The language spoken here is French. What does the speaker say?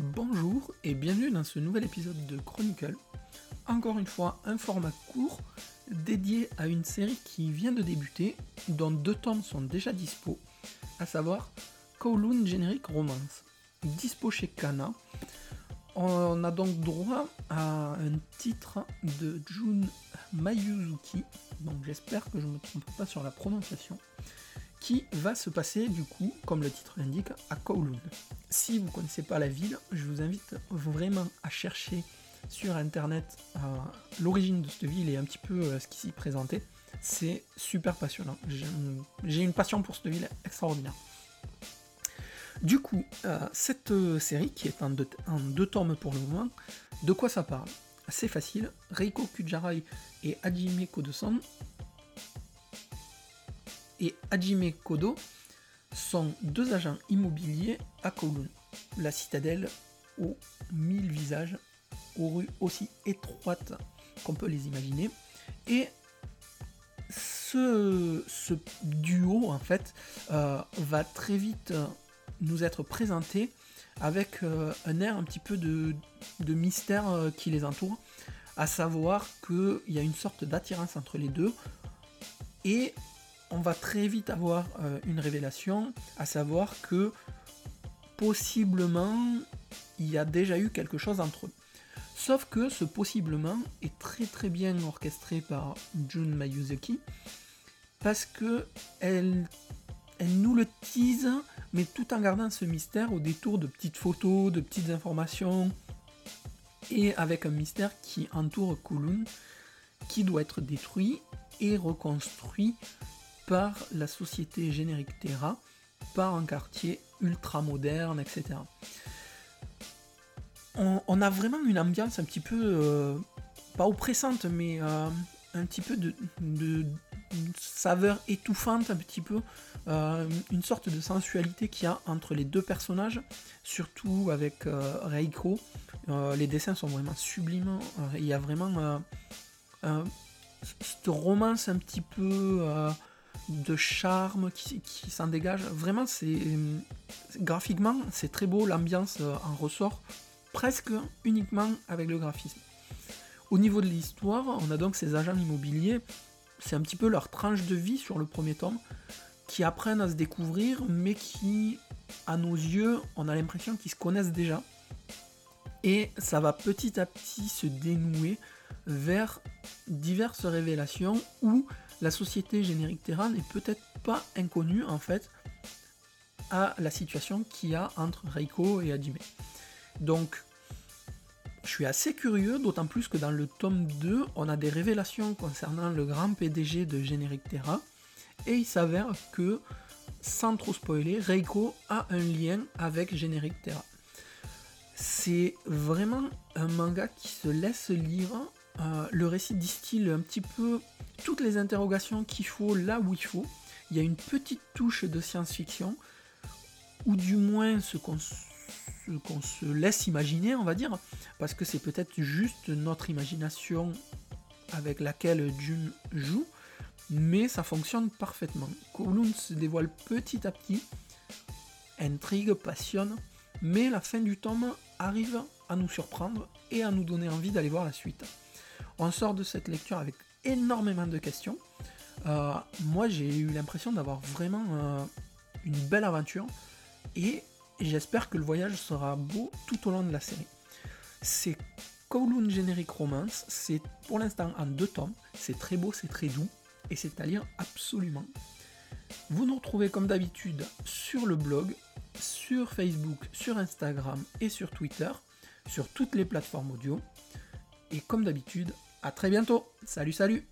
Bonjour et bienvenue dans ce nouvel épisode de Chronicle. Encore une fois, un format court dédié à une série qui vient de débuter, dont deux tomes sont déjà dispo, à savoir Kowloon Generic Romance. Dispo chez Kana. On a donc droit à un titre de Jun Mayuzuki, donc j'espère que je ne me trompe pas sur la prononciation, va se passer du coup, comme le titre l'indique, à Kowloon. Si vous ne connaissez pas la ville, je vous invite vraiment à chercher sur internet euh, l'origine de cette ville et un petit peu euh, ce qui s'y présentait. C'est super passionnant. J'ai une passion pour cette ville extraordinaire. Du coup, euh, cette série, qui est en deux, en deux, tomes pour le moment, de quoi ça parle? C'est facile. Reiko Kujarai et Hajime Kodo-san et Hajime Kodo sont deux agents immobiliers à Kowloon, la citadelle aux mille visages, aux rues aussi étroites qu'on peut les imaginer. Et ce, duo, en fait, euh, va très vite nous être présenté avec euh, un air un petit peu de, de mystère euh, qui les entoure, à savoir qu'il y a une sorte d'attirance entre les deux, et on va très vite avoir euh, une révélation, à savoir que possiblement il y a déjà eu quelque chose entre eux. Sauf que ce possiblement est très très bien orchestré par Jun Mayuzuki parce que elle, nous le tease, mais tout en gardant ce mystère au détour de petites photos, de petites informations, et avec un mystère qui entoure Kowloon, qui doit être détruit et reconstruit par la société générique Terra, par un quartier ultra moderne, etc. On, a vraiment une ambiance un petit peu, euh, pas oppressante, mais euh, un petit peu de, saveur étouffante, un petit peu, euh, une sorte de sensualité qu'il y a entre les deux personnages, surtout avec Reiko. les dessins sont vraiment sublimes, il y a vraiment cette romance un petit peu de charme qui, s'en dégage. Vraiment, c'est graphiquement, c'est très beau, l'ambiance euh, en ressort presque uniquement avec le graphisme. Au niveau de l'histoire, on a donc ces agents immobiliers, c'est un petit peu leur tranche de vie sur le premier tome, qui apprennent à se découvrir, mais qui, à nos yeux, on a l'impression qu'ils se connaissent déjà. Et ça va petit à petit se dénouer vers diverses révélations où la société générique Terra n'est peut-être pas inconnue en fait à la situation qu'il y a entre Reiko et Hajime. Donc, je suis assez curieux, d'autant plus que dans le tome 2, on a des révélations concernant le grand PDG de Générique Terra, et il s'avère que, sans trop spoiler, Reiko a un lien avec Générique Terra. C'est vraiment un manga qui se laisse lire euh, le récit distille un petit peu toutes les interrogations qu'il faut là où il faut. Il y a une petite touche de science-fiction, ou du moins ce qu'on se laisse imaginer, on va dire, parce que c'est peut-être juste notre imagination avec laquelle June joue, mais ça fonctionne parfaitement. Kowloon se dévoile petit à petit, intrigue, passionne, mais la fin du tome arrive à nous surprendre et à nous donner envie d'aller voir la suite. On sort de cette lecture avec énormément de questions. Euh, moi, j'ai eu l'impression d'avoir vraiment euh, une belle aventure et j'espère que le voyage sera beau tout au long de la série. C'est Kowloon Generic Romance, c'est pour l'instant en deux tomes, c'est très beau, c'est très doux et c'est à lire absolument. Vous nous retrouvez comme d'habitude sur le blog, sur Facebook, sur Instagram et sur Twitter, sur toutes les plateformes audio. Et comme d'habitude, à très bientôt. Salut, salut